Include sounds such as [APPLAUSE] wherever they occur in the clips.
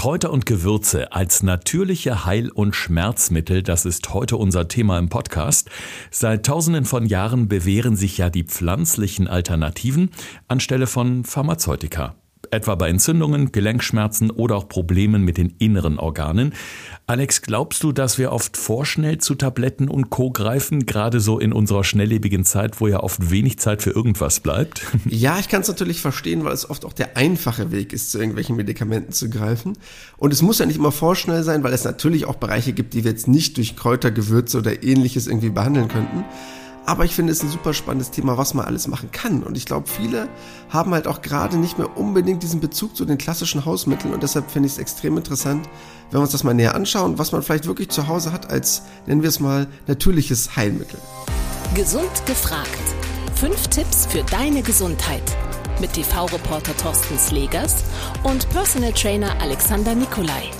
Kräuter und Gewürze als natürliche Heil- und Schmerzmittel, das ist heute unser Thema im Podcast. Seit tausenden von Jahren bewähren sich ja die pflanzlichen Alternativen anstelle von Pharmazeutika etwa bei Entzündungen, Gelenkschmerzen oder auch Problemen mit den inneren Organen. Alex, glaubst du, dass wir oft vorschnell zu Tabletten und Co. greifen, gerade so in unserer schnelllebigen Zeit, wo ja oft wenig Zeit für irgendwas bleibt? [LAUGHS] Ja, ich kann es natürlich verstehen, weil es oft auch der einfache Weg ist, zu irgendwelchen Medikamenten zu greifen. Und es muss ja nicht immer vorschnell sein, weil es natürlich auch Bereiche gibt, die wir jetzt nicht durch Kräuter, Gewürze oder ähnliches irgendwie behandeln könnten. Aber ich finde es ein super spannendes Thema, was man alles machen kann. Und ich glaube, viele haben halt auch gerade nicht mehr unbedingt diesen Bezug zu den klassischen Hausmitteln. Und deshalb finde ich es extrem interessant, wenn wir uns das mal näher anschauen, was man vielleicht wirklich zu Hause hat als, nennen wir es mal, natürliches Heilmittel. Gesund gefragt. Fünf Tipps für deine Gesundheit. Mit TV-Reporter Thorsten Slegers und Personal Trainer Alexander Nikolai.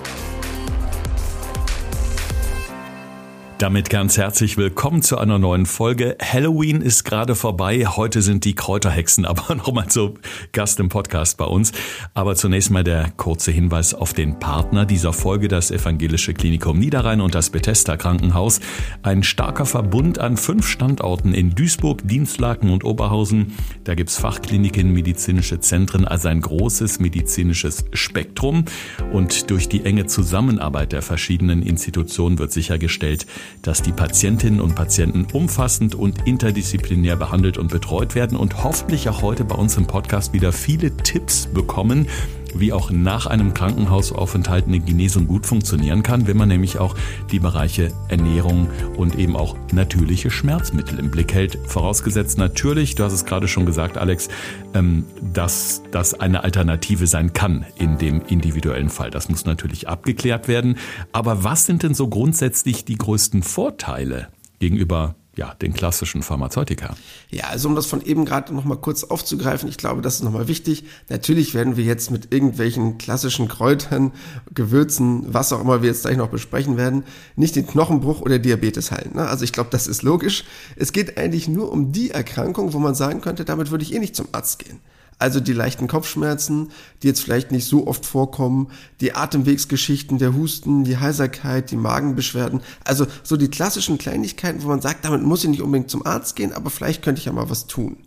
Damit ganz herzlich willkommen zu einer neuen Folge. Halloween ist gerade vorbei. Heute sind die Kräuterhexen [LAUGHS] aber nochmal so Gast im Podcast bei uns. Aber zunächst mal der kurze Hinweis auf den Partner dieser Folge, das Evangelische Klinikum Niederrhein und das Bethesda Krankenhaus. Ein starker Verbund an fünf Standorten in Duisburg, Dienstlaken und Oberhausen. Da gibt's Fachkliniken, medizinische Zentren, also ein großes medizinisches Spektrum. Und durch die enge Zusammenarbeit der verschiedenen Institutionen wird sichergestellt, dass die Patientinnen und Patienten umfassend und interdisziplinär behandelt und betreut werden und hoffentlich auch heute bei uns im Podcast wieder viele Tipps bekommen, wie auch nach einem Krankenhausaufenthalt eine Genesung gut funktionieren kann, wenn man nämlich auch die Bereiche Ernährung und eben auch natürliche Schmerzmittel im Blick hält. Vorausgesetzt natürlich, du hast es gerade schon gesagt, Alex, ähm, dass das eine Alternative sein kann in dem individuellen Fall. Das muss natürlich abgeklärt werden. Aber was sind denn so grundsätzlich die größten Vorteile gegenüber ja, den klassischen Pharmazeutika. Ja, also um das von eben gerade nochmal kurz aufzugreifen, ich glaube, das ist nochmal wichtig. Natürlich werden wir jetzt mit irgendwelchen klassischen Kräutern, Gewürzen, was auch immer wir jetzt gleich noch besprechen werden, nicht den Knochenbruch oder Diabetes heilen. Ne? Also ich glaube, das ist logisch. Es geht eigentlich nur um die Erkrankung, wo man sagen könnte, damit würde ich eh nicht zum Arzt gehen. Also die leichten Kopfschmerzen, die jetzt vielleicht nicht so oft vorkommen, die Atemwegsgeschichten, der Husten, die Heiserkeit, die Magenbeschwerden. Also so die klassischen Kleinigkeiten, wo man sagt, damit muss ich nicht unbedingt zum Arzt gehen, aber vielleicht könnte ich ja mal was tun.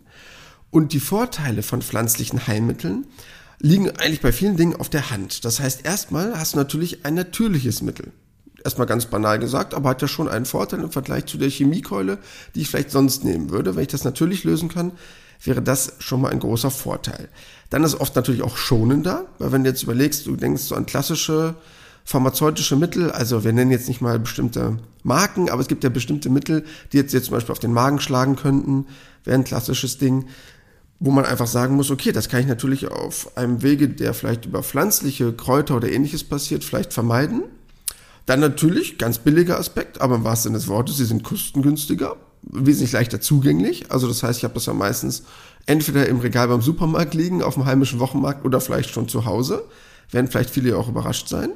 Und die Vorteile von pflanzlichen Heilmitteln liegen eigentlich bei vielen Dingen auf der Hand. Das heißt, erstmal hast du natürlich ein natürliches Mittel erstmal ganz banal gesagt, aber hat ja schon einen Vorteil im Vergleich zu der Chemiekeule, die ich vielleicht sonst nehmen würde. Wenn ich das natürlich lösen kann, wäre das schon mal ein großer Vorteil. Dann ist oft natürlich auch schonender, weil wenn du jetzt überlegst, du denkst so an klassische pharmazeutische Mittel, also wir nennen jetzt nicht mal bestimmte Marken, aber es gibt ja bestimmte Mittel, die jetzt, jetzt zum Beispiel auf den Magen schlagen könnten, wäre ein klassisches Ding, wo man einfach sagen muss, okay, das kann ich natürlich auf einem Wege, der vielleicht über pflanzliche Kräuter oder ähnliches passiert, vielleicht vermeiden. Dann natürlich, ganz billiger Aspekt, aber im wahrsten Sinne des Wortes, sie sind kostengünstiger wesentlich leichter zugänglich. Also das heißt, ich habe das ja meistens entweder im Regal beim Supermarkt liegen, auf dem heimischen Wochenmarkt oder vielleicht schon zu Hause. Werden vielleicht viele auch überrascht sein.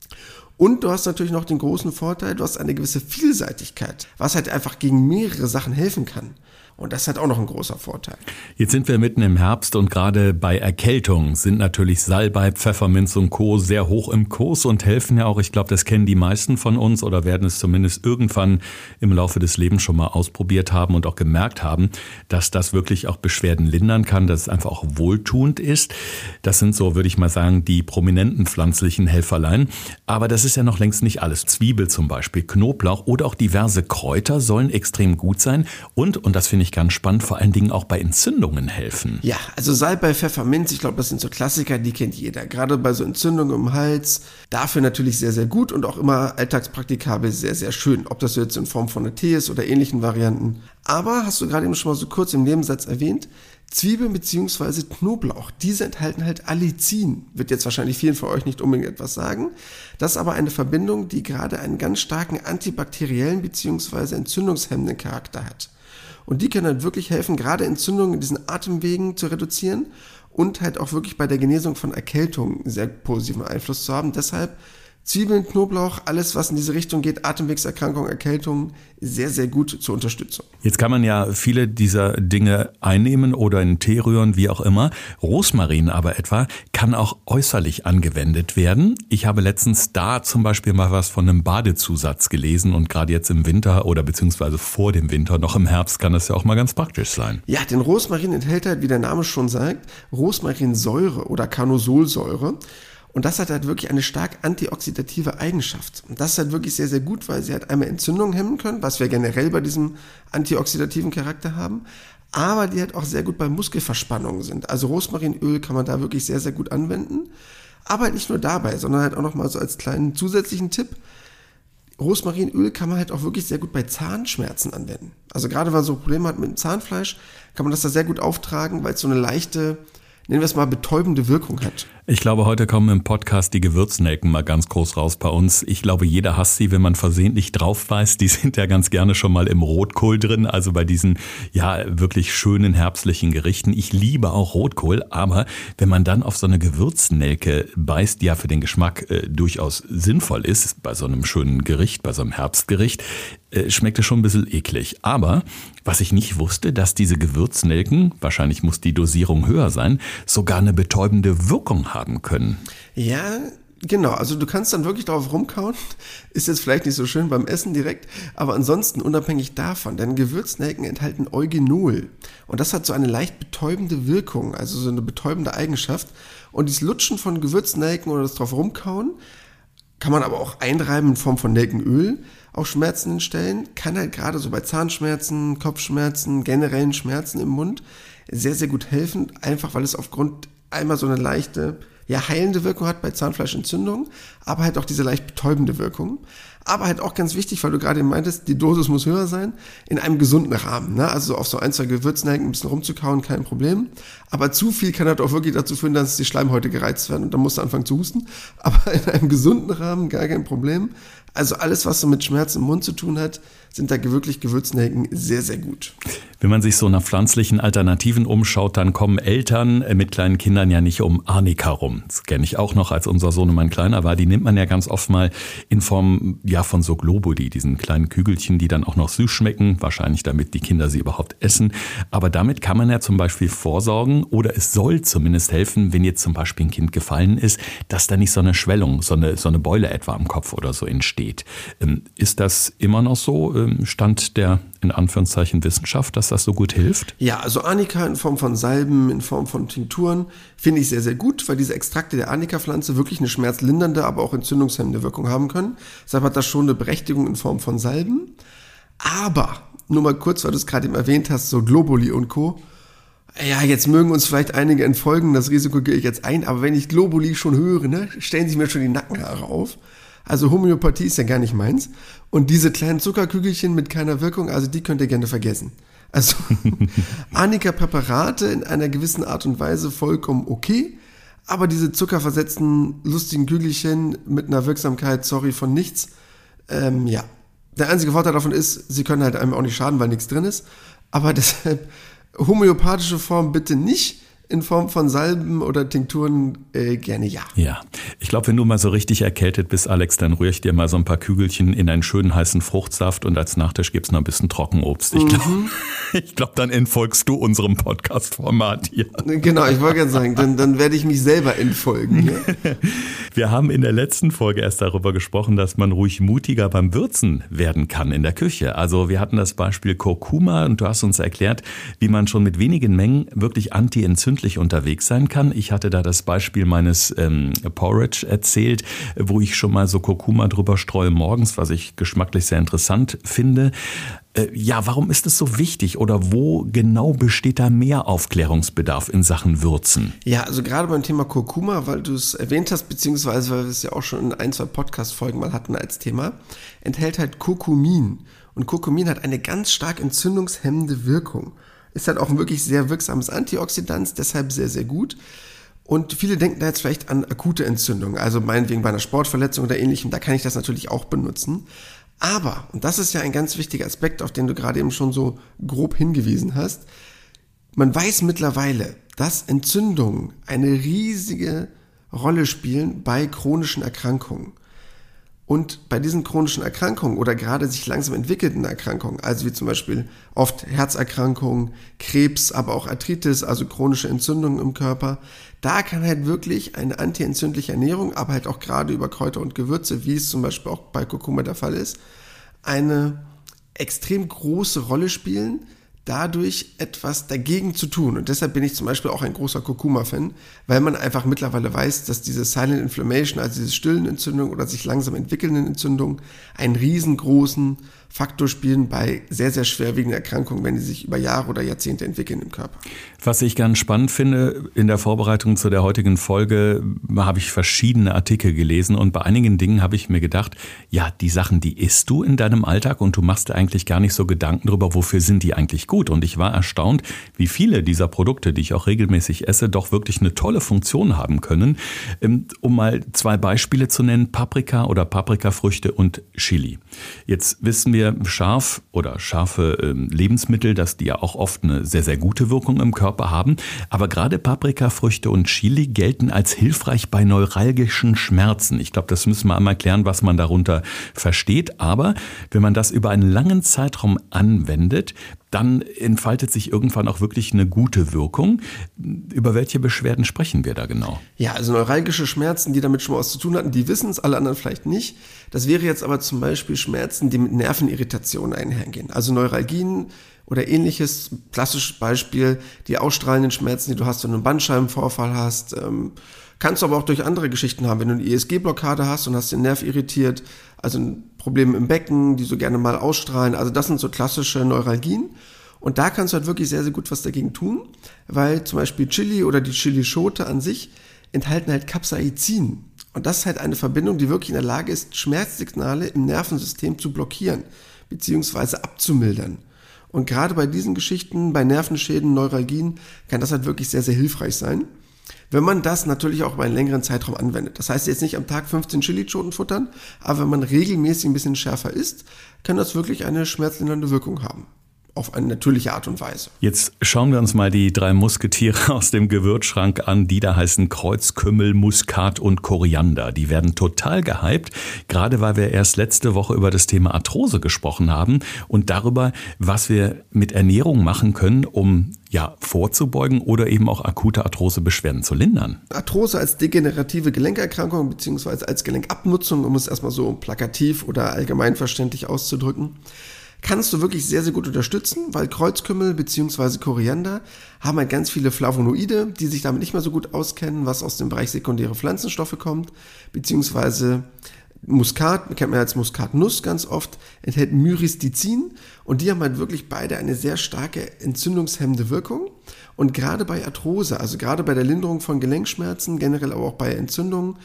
Und du hast natürlich noch den großen Vorteil, du hast eine gewisse Vielseitigkeit, was halt einfach gegen mehrere Sachen helfen kann. Und das hat auch noch ein großer Vorteil. Jetzt sind wir mitten im Herbst und gerade bei Erkältung sind natürlich Salbei, Pfefferminz und Co. sehr hoch im Kurs und helfen ja auch, ich glaube, das kennen die meisten von uns oder werden es zumindest irgendwann im Laufe des Lebens schon mal ausprobiert haben und auch gemerkt haben, dass das wirklich auch Beschwerden lindern kann, dass es einfach auch wohltuend ist. Das sind so, würde ich mal sagen, die prominenten pflanzlichen Helferlein. Aber das ist ja noch längst nicht alles. Zwiebel zum Beispiel, Knoblauch oder auch diverse Kräuter sollen extrem gut sein und, und das finde ich ich ganz spannend, vor allen Dingen auch bei Entzündungen helfen. Ja, also Salbei, Pfefferminz, ich glaube, das sind so Klassiker, die kennt jeder. Gerade bei so Entzündungen im Hals. Dafür natürlich sehr, sehr gut und auch immer alltagspraktikabel sehr, sehr schön. Ob das jetzt in Form von einer Tee ist oder ähnlichen Varianten. Aber hast du gerade eben schon mal so kurz im Nebensatz erwähnt, Zwiebeln bzw. Knoblauch, diese enthalten halt Allicin. Wird jetzt wahrscheinlich vielen von euch nicht unbedingt etwas sagen. Das ist aber eine Verbindung, die gerade einen ganz starken antibakteriellen bzw. entzündungshemmenden Charakter hat. Und die können halt wirklich helfen, gerade Entzündungen in diesen Atemwegen zu reduzieren und halt auch wirklich bei der Genesung von Erkältungen sehr positiven Einfluss zu haben. Deshalb Zwiebeln, Knoblauch, alles, was in diese Richtung geht, Atemwegserkrankungen, Erkältungen, sehr, sehr gut zur Unterstützung. Jetzt kann man ja viele dieser Dinge einnehmen oder in Tee rühren, wie auch immer. Rosmarin aber etwa kann auch äußerlich angewendet werden. Ich habe letztens da zum Beispiel mal was von einem Badezusatz gelesen und gerade jetzt im Winter oder beziehungsweise vor dem Winter, noch im Herbst, kann das ja auch mal ganz praktisch sein. Ja, denn Rosmarin enthält halt, wie der Name schon sagt, Rosmarinsäure oder Carnosolsäure. Und das hat halt wirklich eine stark antioxidative Eigenschaft. Und das ist halt wirklich sehr, sehr gut, weil sie halt einmal Entzündungen hemmen können, was wir generell bei diesem antioxidativen Charakter haben, aber die halt auch sehr gut bei Muskelverspannungen sind. Also Rosmarinöl kann man da wirklich sehr, sehr gut anwenden. Aber halt nicht nur dabei, sondern halt auch nochmal so als kleinen zusätzlichen Tipp. Rosmarinöl kann man halt auch wirklich sehr gut bei Zahnschmerzen anwenden. Also gerade wenn man so Probleme hat mit dem Zahnfleisch, kann man das da sehr gut auftragen, weil es so eine leichte, nennen wir es mal, betäubende Wirkung hat. Ich glaube, heute kommen im Podcast die Gewürznelken mal ganz groß raus bei uns. Ich glaube, jeder hasst sie, wenn man versehentlich drauf weiß. Die [LAUGHS] sind ja ganz gerne schon mal im Rotkohl drin, also bei diesen ja wirklich schönen herbstlichen Gerichten. Ich liebe auch Rotkohl, aber wenn man dann auf so eine Gewürznelke beißt, die ja für den Geschmack äh, durchaus sinnvoll ist, bei so einem schönen Gericht, bei so einem Herbstgericht, äh, schmeckt es schon ein bisschen eklig. Aber was ich nicht wusste, dass diese Gewürznelken, wahrscheinlich muss die Dosierung höher sein, sogar eine betäubende Wirkung haben können. Ja, Genau, also du kannst dann wirklich drauf rumkauen. Ist jetzt vielleicht nicht so schön beim Essen direkt, aber ansonsten unabhängig davon, denn Gewürznelken enthalten Eugenol. Und das hat so eine leicht betäubende Wirkung, also so eine betäubende Eigenschaft. Und dieses Lutschen von Gewürznelken oder das drauf rumkauen, kann man aber auch einreiben in Form von Nelkenöl auch Schmerzen stellen. Kann halt gerade so bei Zahnschmerzen, Kopfschmerzen, generellen Schmerzen im Mund sehr, sehr gut helfen. Einfach weil es aufgrund einmal so eine leichte, ja, heilende Wirkung hat bei Zahnfleischentzündung, aber halt auch diese leicht betäubende Wirkung. Aber halt auch ganz wichtig, weil du gerade meintest, die Dosis muss höher sein, in einem gesunden Rahmen. Ne? Also auf so ein, zwei Gewürznelken ein bisschen rumzukauen, kein Problem. Aber zu viel kann halt auch wirklich dazu führen, dass die Schleimhäute gereizt werden und dann musst du anfangen zu husten. [LAUGHS] Aber in einem gesunden Rahmen gar kein Problem. Also alles, was so mit Schmerz im Mund zu tun hat, sind da wirklich Gewürznelken sehr, sehr gut. Wenn man sich so nach pflanzlichen Alternativen umschaut, dann kommen Eltern mit kleinen Kindern ja nicht um Arnika rum. Das kenne ich auch noch, als unser Sohnemann kleiner war. Die nimmt man ja ganz oft mal in Form ja von so Globuli, diesen kleinen Kügelchen, die dann auch noch süß schmecken, wahrscheinlich damit die Kinder sie überhaupt essen. Aber damit kann man ja zum Beispiel vorsorgen oder es soll zumindest helfen, wenn jetzt zum Beispiel ein Kind gefallen ist, dass da nicht so eine Schwellung, so eine, so eine Beule etwa am Kopf oder so entsteht. Ähm, ist das immer noch so? Ähm, Stand der in Anführungszeichen Wissenschaft, dass das so gut hilft? Ja, also Arnika in Form von Salben, in Form von Tinkturen finde ich sehr, sehr gut, weil diese Extrakte der Arnika-Pflanze wirklich eine schmerzlindernde, aber auch entzündungshemmende Wirkung haben können. Deshalb hat das schon eine Berechtigung in Form von Salben. Aber, nur mal kurz, weil du es gerade eben erwähnt hast, so Globuli und Co. Ja, jetzt mögen uns vielleicht einige entfolgen, das Risiko gehe ich jetzt ein, aber wenn ich Globuli schon höre, ne, stellen sich mir schon die Nackenhaare auf. Also Homöopathie ist ja gar nicht meins. Und diese kleinen Zuckerkügelchen mit keiner Wirkung, also die könnt ihr gerne vergessen. Also [LAUGHS] Annika-Präparate in einer gewissen Art und Weise vollkommen okay, aber diese zuckerversetzten lustigen Kügelchen mit einer Wirksamkeit, sorry, von nichts, ähm, ja. Der einzige Vorteil davon ist, sie können halt einem auch nicht schaden, weil nichts drin ist. Aber [LAUGHS] deshalb homöopathische Form bitte nicht in Form von Salben oder Tinkturen äh, gerne ja. Ja, ich glaube, wenn du mal so richtig erkältet bist, Alex, dann rühre ich dir mal so ein paar Kügelchen in einen schönen heißen Fruchtsaft und als Nachtisch gibt's noch ein bisschen Trockenobst. Ich glaube, mhm. [LAUGHS] ich glaub, dann entfolgst du unserem Podcast-Format hier. Genau, ich wollte gerade sagen, dann, dann werde ich mich selber entfolgen. Ja? [LAUGHS] Wir haben in der letzten Folge erst darüber gesprochen, dass man ruhig mutiger beim Würzen werden kann in der Küche. Also wir hatten das Beispiel Kurkuma und du hast uns erklärt, wie man schon mit wenigen Mengen wirklich anti-entzündlich entzündlich unterwegs sein kann. Ich hatte da das Beispiel meines ähm, Porridge erzählt, wo ich schon mal so Kurkuma drüber streue morgens, was ich geschmacklich sehr interessant finde. Äh, ja, warum ist es so wichtig oder wo genau besteht da mehr Aufklärungsbedarf in Sachen Würzen? Ja, also gerade beim Thema Kurkuma, weil du es erwähnt hast, beziehungsweise weil wir es ja auch schon in ein, zwei Podcast-Folgen mal hatten als Thema, enthält halt Kurkumin. Und Kurkumin hat eine ganz stark entzündungshemmende Wirkung. Ist halt auch ein wirklich sehr wirksames Antioxidant, deshalb sehr, sehr gut. Und viele denken da jetzt vielleicht an akute Entzündungen, also meinetwegen bei einer Sportverletzung oder ähnlichem, da kann ich das natürlich auch benutzen. Aber, und das ist ja ein ganz wichtiger Aspekt, auf den du gerade eben schon so grob hingewiesen hast, man weiß mittlerweile, dass Entzündungen eine riesige Rolle spielen bei chronischen Erkrankungen. Und bei diesen chronischen Erkrankungen oder gerade sich langsam entwickelnden Erkrankungen, also wie zum Beispiel oft Herzerkrankungen, Krebs, aber auch Arthritis, also chronische Entzündungen im Körper, da kann halt wirklich eine antientzündliche Ernährung, aber halt auch gerade über Kräuter und Gewürze, wie es zum Beispiel auch bei Kurkuma der Fall ist, eine extrem große Rolle spielen, dadurch etwas dagegen zu tun. Und deshalb bin ich zum Beispiel auch ein großer Kurkuma-Fan, weil man einfach mittlerweile weiß, dass diese Silent Inflammation, also diese stillen Entzündungen oder sich langsam entwickelnden Entzündungen, einen riesengroßen Faktor spielen bei sehr, sehr schwerwiegenden Erkrankungen, wenn die sich über Jahre oder Jahrzehnte entwickeln im Körper. Was ich ganz spannend finde, in der Vorbereitung zu der heutigen Folge habe ich verschiedene Artikel gelesen und bei einigen Dingen habe ich mir gedacht, ja, die Sachen, die isst du in deinem Alltag und du machst eigentlich gar nicht so Gedanken darüber, wofür sind die eigentlich gut. Und ich war erstaunt, wie viele dieser Produkte, die ich auch regelmäßig esse, doch wirklich eine tolle Funktion haben können. Ähm, um mal zwei Beispiele zu nennen, Paprika oder Paprikafrüchte und Chili. Jetzt wissen wir, wir scharf oder scharfe ähm, Lebensmittel, dass die ja auch oft eine sehr, sehr gute Wirkung im Körper haben. Aber gerade Paprikafrüchte und Chili gelten als hilfreich bei neuralgischen Schmerzen. Ich glaube, das müssen wir einmal klären, was man darunter versteht. Aber wenn man das über einen langen Zeitraum anwendet, dann entfaltet sich irgendwann auch wirklich eine gute Wirkung. Über welche Beschwerden sprechen wir da genau? Ja, also neuralgische Schmerzen, die damit schon mal was zu tun hatten, die wissen es, alle anderen vielleicht nicht. Das wäre jetzt aber zum Beispiel Schmerzen, die mit Nervenirritationen einhergehen. Also Neuralgien oder ähnliches, klassisches Beispiel, die ausstrahlenden Schmerzen, die du hast, wenn du einen Bandscheibenvorfall hast. Ähm, kannst du aber auch durch andere Geschichten haben, wenn du eine ESG-Blockade hast und hast den Nerv irritiert, also ein Problem im Becken, die so gerne mal ausstrahlen. Also das sind so klassische Neuralgien. Und da kannst du halt wirklich sehr, sehr gut was dagegen tun, weil zum Beispiel Chili oder die Chilischote an sich enthalten halt Capsaicin. Und das ist halt eine Verbindung, die wirklich in der Lage ist, Schmerzsignale im Nervensystem zu blockieren, beziehungsweise abzumildern. Und gerade bei diesen Geschichten, bei Nervenschäden, Neuralgien, kann das halt wirklich sehr, sehr hilfreich sein. Wenn man das natürlich auch über einen längeren Zeitraum anwendet. Das heißt jetzt nicht am Tag 15 Chilischoten futtern, aber wenn man regelmäßig ein bisschen schärfer isst, kann das wirklich eine schmerzlindernde Wirkung haben auf eine natürliche Art und Weise. Jetzt schauen wir uns mal die drei Musketiere [LAUGHS] aus dem Gewürzschrank an, die da heißen Kreuzkümmel, Muskat und Koriander. Die werden total gehypt, gerade weil wir erst letzte Woche über das Thema Arthrose gesprochen haben und darüber, was wir mit Ernährung machen können, um ja, vorzubeugen oder eben auch akute Arthrosebeschwerden zu lindern. Arthrose als degenerative Gelenkerkrankung beziehungsweise als Gelenkabnutzung, um es erstmal so plakativ oder allgemeinverständlich auszudrücken, kannst du wirklich sehr, sehr gut unterstützen, weil Kreuzkümmel bzw. Koriander haben halt ganz viele Flavonoide, die sich damit nicht mehr so gut auskennen, was aus dem Bereich sekundäre Pflanzenstoffe kommt, beziehungsweise Muskat, kennt man als Muskatnuss ganz oft, enthält Myristizin und die haben halt wirklich beide eine sehr starke entzündungshemmende Wirkung. Und gerade bei Arthrose, also gerade bei der Linderung von Gelenkschmerzen, generell aber auch bei Entzündungen,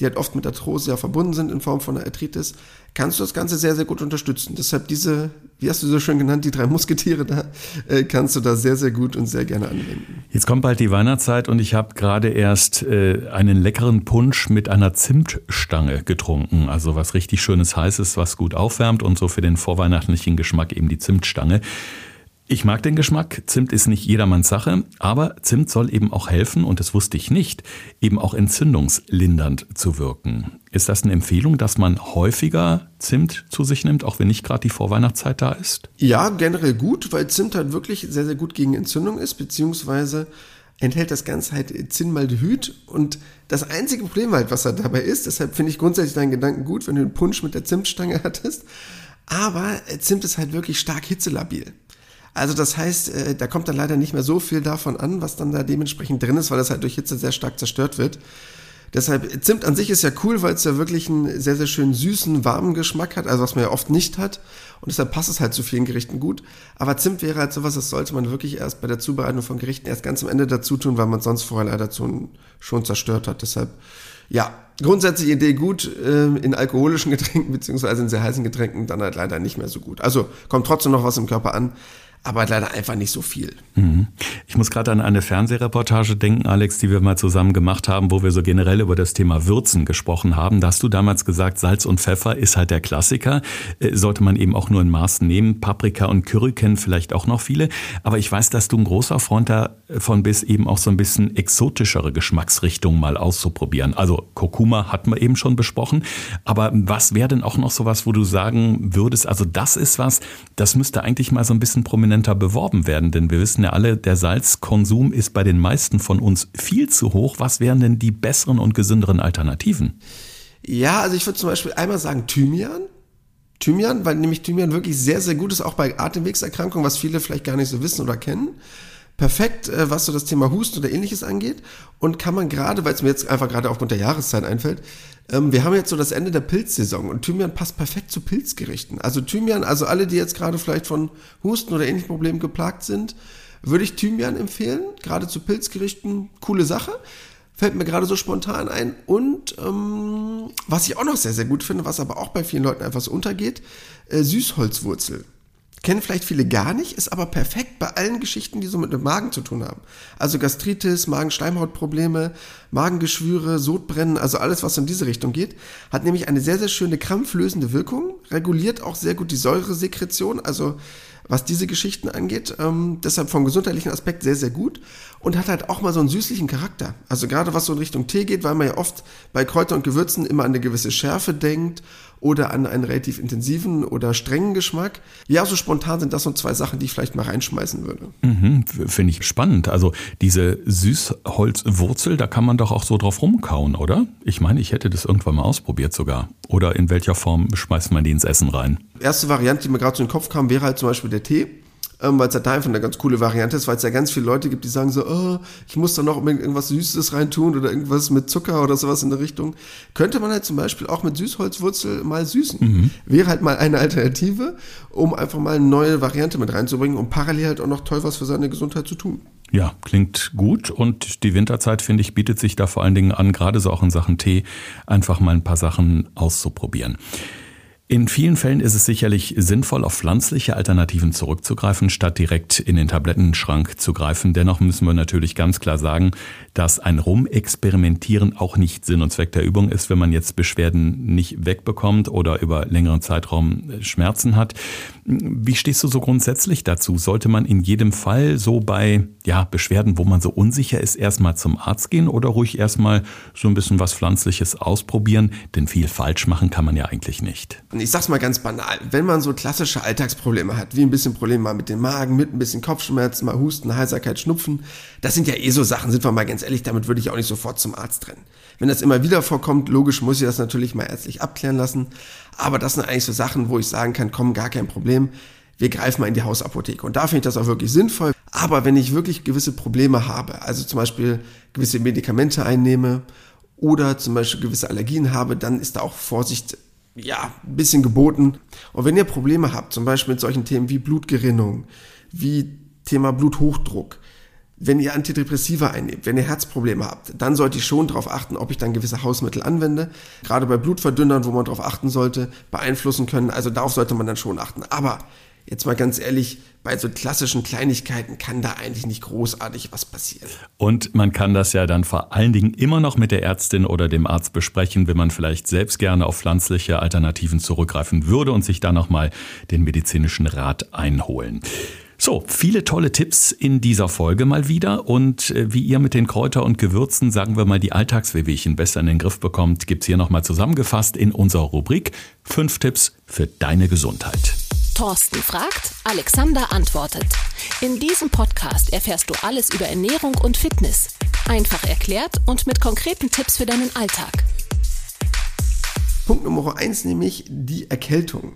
die halt oft mit Arthrose ja verbunden sind in Form von einer Arthritis, kannst du das Ganze sehr, sehr gut unterstützen. Deshalb diese, wie hast du so schön genannt, die drei Musketiere da, äh, kannst du da sehr, sehr gut und sehr gerne anwenden. Jetzt kommt bald die Weihnachtszeit und ich habe gerade erst äh, einen leckeren Punsch mit einer Zimtstange getrunken. Also was richtig schönes Heißes, was gut aufwärmt und so für den vorweihnachtlichen Geschmack eben die Zimtstange. Ich mag den Geschmack. Zimt ist nicht jedermanns Sache, aber Zimt soll eben auch helfen, und das wusste ich nicht, eben auch entzündungslindernd zu wirken. Ist das eine Empfehlung, dass man häufiger Zimt zu sich nimmt, auch wenn nicht gerade die Vorweihnachtszeit da ist? Ja, generell gut, weil Zimt halt wirklich sehr, sehr gut gegen Entzündung ist, beziehungsweise enthält das Ganze halt Zinnmaldehyd und das einzige Problem halt, was da dabei ist, deshalb finde ich grundsätzlich deinen Gedanken gut, wenn du einen Punsch mit der Zimtstange hattest, aber Zimt ist halt wirklich stark hitzelabil. Also das heißt, äh, da kommt dann leider nicht mehr so viel davon an, was dann da dementsprechend drin ist, weil das halt durch Hitze sehr stark zerstört wird. Deshalb, Zimt an sich ist ja cool, weil es ja wirklich einen sehr, sehr schönen süßen, warmen Geschmack hat, also was man ja oft nicht hat. Und deshalb passt es halt zu vielen Gerichten gut. Aber Zimt wäre halt sowas, das sollte man wirklich erst bei der Zubereitung von Gerichten erst ganz am Ende dazu tun, weil man sonst vorher leider schon zerstört hat. Deshalb, ja, grundsätzlich Idee gut, äh, in alkoholischen [LAUGHS] Getränken beziehungsweise in sehr heißen Getränken dann halt leider nicht mehr so gut. Also kommt trotzdem noch was im Körper an, aber leider einfach nicht so viel. Mhm. Ich muss gerade an eine Fernsehreportage denken, Alex, die wir mal zusammen gemacht haben, wo wir so generell über das Thema Würzen gesprochen haben. Da hast du damals gesagt, Salz und Pfeffer ist halt der Klassiker. Äh, sollte man eben auch nur in Maßen nehmen. Paprika und Curry kennen vielleicht auch noch viele. Aber ich weiß, dass du ein großer Freund davon bist, eben auch so ein bisschen exotischere Geschmacksrichtungen mal auszuprobieren. Also Kurkuma hatten wir eben schon besprochen. Aber was wäre denn auch noch sowas, wo du sagen würdest, also das ist was, das müsste eigentlich mal so ein bisschen prominenter beworben werden, denn wir wissen ja alle, der Salzkonsum ist bei den meisten von uns viel zu hoch. Was wären denn die besseren und gesünderen Alternativen? Ja, also ich würde zum Beispiel einmal sagen Thymian. Thymian, weil nämlich Thymian wirklich sehr, sehr gut ist, auch bei Atemwegserkrankungen, was viele vielleicht gar nicht so wissen oder kennen. Perfekt, äh, was so das Thema Husten oder ähnliches angeht. Und kann man gerade, weil es mir jetzt einfach gerade aufgrund der Jahreszeit einfällt, ähm, wir haben jetzt so das Ende der Pilzsaison und Thymian passt perfekt zu Pilzgerichten. Also Thymian, also alle, die jetzt gerade vielleicht von Husten oder ähnlichen Problemen geplagt sind, würde ich Thymian empfehlen, gerade zu Pilzgerichten, coole Sache. Fällt mir gerade so spontan ein. Und ähm, was ich auch noch sehr, sehr gut finde, was aber auch bei vielen Leuten einfach so untergeht, äh, Süßholzwurzel. Kennen vielleicht viele gar nicht, ist aber perfekt bei allen Geschichten, die so mit dem Magen zu tun haben. Also Gastritis, Magenschleimhautprobleme, Magengeschwüre, Sodbrennen, also alles, was in diese Richtung geht, hat nämlich eine sehr, sehr schöne krampflösende Wirkung, reguliert auch sehr gut die Säuresekretion, also was diese Geschichten angeht. Ähm, deshalb vom gesundheitlichen Aspekt sehr, sehr gut und hat halt auch mal so einen süßlichen Charakter. Also gerade was so in Richtung Tee geht, weil man ja oft bei Kräutern und Gewürzen immer an eine gewisse Schärfe denkt oder an einen relativ intensiven oder strengen Geschmack. Ja, so spontan sind das so zwei Sachen, die ich vielleicht mal reinschmeißen würde. Mhm, Finde ich spannend. Also diese Süßholzwurzel, da kann man doch auch so drauf rumkauen, oder? Ich meine, ich hätte das irgendwann mal ausprobiert sogar. Oder in welcher Form schmeißt man die ins Essen rein? Erste Variante, die mir gerade so in den Kopf kam, wäre halt zum Beispiel der Tee ähm, weil es halt einfach eine ganz coole Variante ist, weil es ja ganz viele Leute gibt, die sagen so, oh, ich muss da noch irgendwas Süßes reintun oder irgendwas mit Zucker oder sowas in der Richtung. Könnte man halt zum Beispiel auch mit Süßholzwurzel mal süßen. Mhm. Wäre halt mal eine Alternative, um einfach mal eine neue Variante mit reinzubringen und parallel halt auch noch toll was für seine Gesundheit zu tun. Ja, klingt gut und die Winterzeit, finde ich, bietet sich da vor allen Dingen an, gerade so auch in Sachen Tee, einfach mal ein paar Sachen auszuprobieren. In vielen Fällen ist es sicherlich sinnvoll, auf pflanzliche Alternativen zurückzugreifen, statt direkt in den Tablettenschrank zu greifen. Dennoch müssen wir natürlich ganz klar sagen, dass ein Rumexperimentieren auch nicht Sinn und Zweck der Übung ist, wenn man jetzt Beschwerden nicht wegbekommt oder über längeren Zeitraum Schmerzen hat. Wie stehst du so grundsätzlich dazu? Sollte man in jedem Fall so bei ja, Beschwerden, wo man so unsicher ist, erstmal zum Arzt gehen oder ruhig erstmal so ein bisschen was Pflanzliches ausprobieren? Denn viel falsch machen kann man ja eigentlich nicht ich sag's mal ganz banal, wenn man so klassische Alltagsprobleme hat, wie ein bisschen Probleme mal mit dem Magen, mit ein bisschen Kopfschmerzen, mal Husten, Heiserkeit, Schnupfen, das sind ja eh so Sachen, sind wir mal ganz ehrlich, damit würde ich auch nicht sofort zum Arzt rennen. Wenn das immer wieder vorkommt, logisch muss ich das natürlich mal ärztlich abklären lassen, aber das sind eigentlich so Sachen, wo ich sagen kann, komm, gar kein Problem, wir greifen mal in die Hausapotheke. Und da finde ich das auch wirklich sinnvoll. Aber wenn ich wirklich gewisse Probleme habe, also zum Beispiel gewisse Medikamente einnehme oder zum Beispiel gewisse Allergien habe, dann ist da auch Vorsicht ja, ein bisschen geboten. Und wenn ihr Probleme habt, zum Beispiel mit solchen Themen wie Blutgerinnung, wie Thema Bluthochdruck, wenn ihr Antidepressiva einnehmt, wenn ihr Herzprobleme habt, dann sollte ich schon darauf achten, ob ich dann gewisse Hausmittel anwende. Gerade bei Blutverdünnern, wo man darauf achten sollte, beeinflussen können. Also darauf sollte man dann schon achten. Aber jetzt mal ganz ehrlich, bei so klassischen Kleinigkeiten kann da eigentlich nicht großartig was passieren. Und man kann das ja dann vor allen Dingen immer noch mit der Ärztin oder dem Arzt besprechen, wenn man vielleicht selbst gerne auf pflanzliche Alternativen zurückgreifen würde und sich dann nochmal den medizinischen Rat einholen. So, viele tolle Tipps in dieser Folge mal wieder. Und äh, wie ihr mit den Kräuter und Gewürzen, sagen wir mal, die Alltagswehwehchen besser in den Griff bekommt, gibt's hier nochmal zusammengefasst in unserer Rubrik Fünf Tipps für deine Gesundheit. Thorsten fragt, Alexander antwortet. In diesem Podcast erfährst du alles über Ernährung und Fitness. Einfach erklärt und mit konkreten Tipps für deinen Alltag. Punkt Nummer eins nämlich die Erkältung.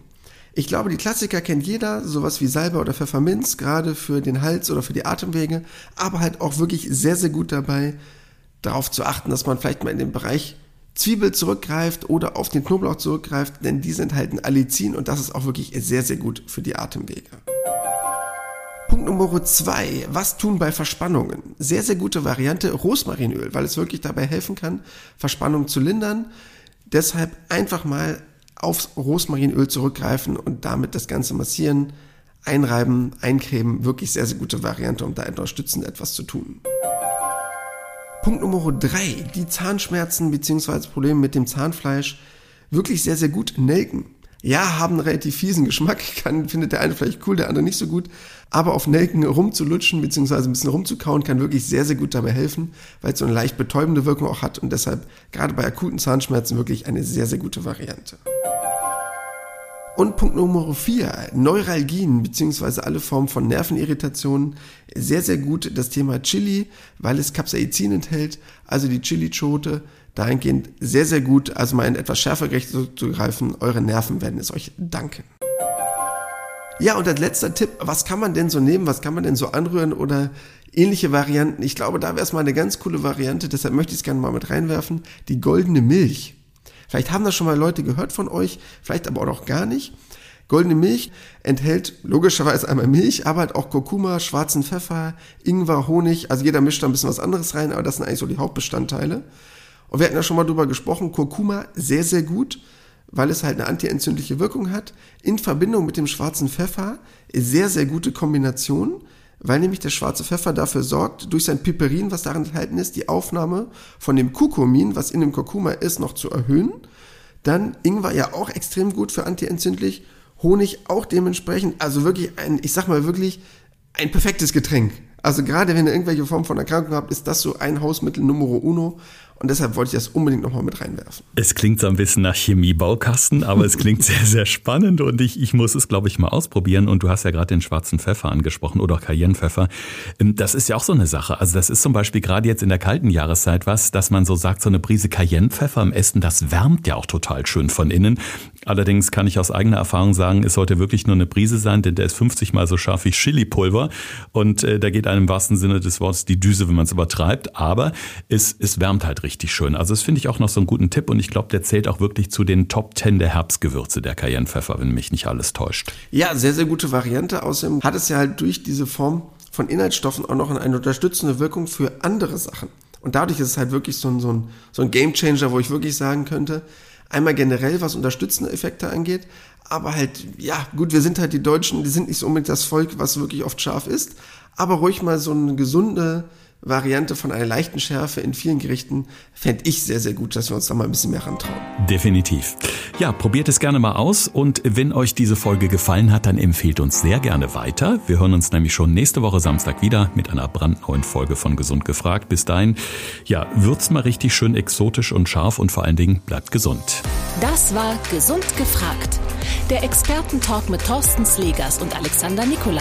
Ich glaube, die Klassiker kennt jeder, sowas wie Salbe oder Pfefferminz, gerade für den Hals oder für die Atemwege, aber halt auch wirklich sehr, sehr gut dabei, darauf zu achten, dass man vielleicht mal in den Bereich Zwiebel zurückgreift oder auf den Knoblauch zurückgreift, denn die enthalten Allicin und das ist auch wirklich sehr, sehr gut für die Atemwege. Punkt Nummer zwei. Was tun bei Verspannungen? Sehr, sehr gute Variante Rosmarinöl, weil es wirklich dabei helfen kann, Verspannungen zu lindern. Deshalb einfach mal aufs Rosmarinöl zurückgreifen und damit das Ganze massieren. einreiben, eincremen, wirklich sehr, sehr gute Variante, um da unterstützend etwas zu tun. Punkt Nummer drei: Die Zahnschmerzen bzw. Probleme mit dem Zahnfleisch wirklich sehr, sehr gut nelken. Ja, haben einen relativ fiesen Geschmack, kann, findet der eine vielleicht cool, der andere nicht so gut, aber auf Nelken rumzulutschen bzw. ein bisschen rumzukauen kann wirklich sehr, sehr gut dabei helfen, weil es so eine leicht betäubende Wirkung auch hat und deshalb gerade bei akuten Zahnschmerzen wirklich eine sehr, sehr gute Variante. Und Punkt Nummer 4, Neuralgien bzw. alle Formen von Nervenirritationen. Sehr, sehr gut das Thema Chili, weil es Capsaicin enthält, also die Chili-Schote. Dahingehend sehr, sehr gut, also mal in etwas schärfer Gericht zu greifen. Eure Nerven werden es euch danken. Ja, und als letzter Tipp, was kann man denn so nehmen, was kann man denn so anrühren oder ähnliche Varianten? Ich glaube, da wäre es mal eine ganz coole Variante, deshalb möchte ich es gerne mal mit reinwerfen. Die goldene Milch. Vielleicht haben das schon mal Leute gehört von euch, vielleicht aber auch noch gar nicht. Goldene Milch enthält logischerweise einmal Milch, aber halt auch Kurkuma, schwarzen Pfeffer, Ingwer, Honig. Also jeder mischt da ein bisschen was anderes rein, aber das sind eigentlich so die Hauptbestandteile. Und wir hatten ja schon mal drüber gesprochen, Kurkuma sehr, sehr gut, weil es halt eine antientzündliche Wirkung hat. In Verbindung mit dem schwarzen Pfeffer sehr, sehr gute Kombination weil nämlich der schwarze Pfeffer dafür sorgt, durch sein Piperin, was darin enthalten ist, die Aufnahme von dem Kurkumin, was in dem Kurkuma ist, noch zu erhöhen. Dann Ingwer ja auch extrem gut für antientzündlich, Honig auch dementsprechend, also wirklich ein, ich sag mal wirklich ein perfektes Getränk. Also gerade wenn ihr irgendwelche Form von Erkrankung habt, ist das so ein Hausmittel Numero uno. Und deshalb wollte ich das unbedingt nochmal mit reinwerfen. Es klingt so ein bisschen nach Chemiebaukasten, aber es klingt sehr, sehr spannend und ich, ich muss es, glaube ich, mal ausprobieren. Und du hast ja gerade den schwarzen Pfeffer angesprochen oder auch Cayennepfeffer. Ähm, das ist ja auch so eine Sache. Also das ist zum Beispiel gerade jetzt in der kalten Jahreszeit was, dass man so sagt, so eine Prise Cayennepfeffer im Essen, das wärmt ja auch total schön von innen. Allerdings kann ich aus eigener Erfahrung sagen, es sollte wirklich nur eine Prise sein, denn der ist 50 mal so scharf wie Chili-Pulver und äh, da geht einem im wahrsten Sinne des Wortes die Düse, wenn man es übertreibt. Aber es, es wärmt halt richtig schön. Also das finde ich auch noch so einen guten Tipp und ich glaube, der zählt auch wirklich zu den Top 10 der Herbstgewürze, der Cayennepfeffer, wenn mich nicht alles täuscht. Ja, sehr, sehr gute Variante. Außerdem hat es ja halt durch diese Form von Inhaltsstoffen auch noch eine unterstützende Wirkung für andere Sachen. Und dadurch ist es halt wirklich so ein, so ein, so ein Game Changer, wo ich wirklich sagen könnte, einmal generell, was unterstützende Effekte angeht, aber halt, ja, gut, wir sind halt die Deutschen, die sind nicht so unbedingt das Volk, was wirklich oft scharf ist, aber ruhig mal so eine gesunde, Variante von einer leichten Schärfe in vielen Gerichten fände ich sehr, sehr gut, dass wir uns da mal ein bisschen mehr rantrauen. Definitiv. Ja, probiert es gerne mal aus und wenn euch diese Folge gefallen hat, dann empfehlt uns sehr gerne weiter. Wir hören uns nämlich schon nächste Woche Samstag wieder mit einer brandneuen Folge von Gesund gefragt. Bis dahin, ja, wird's mal richtig schön exotisch und scharf und vor allen Dingen bleibt gesund. Das war Gesund gefragt. Der Expertentalk mit Thorsten Slegers und Alexander Nikolai.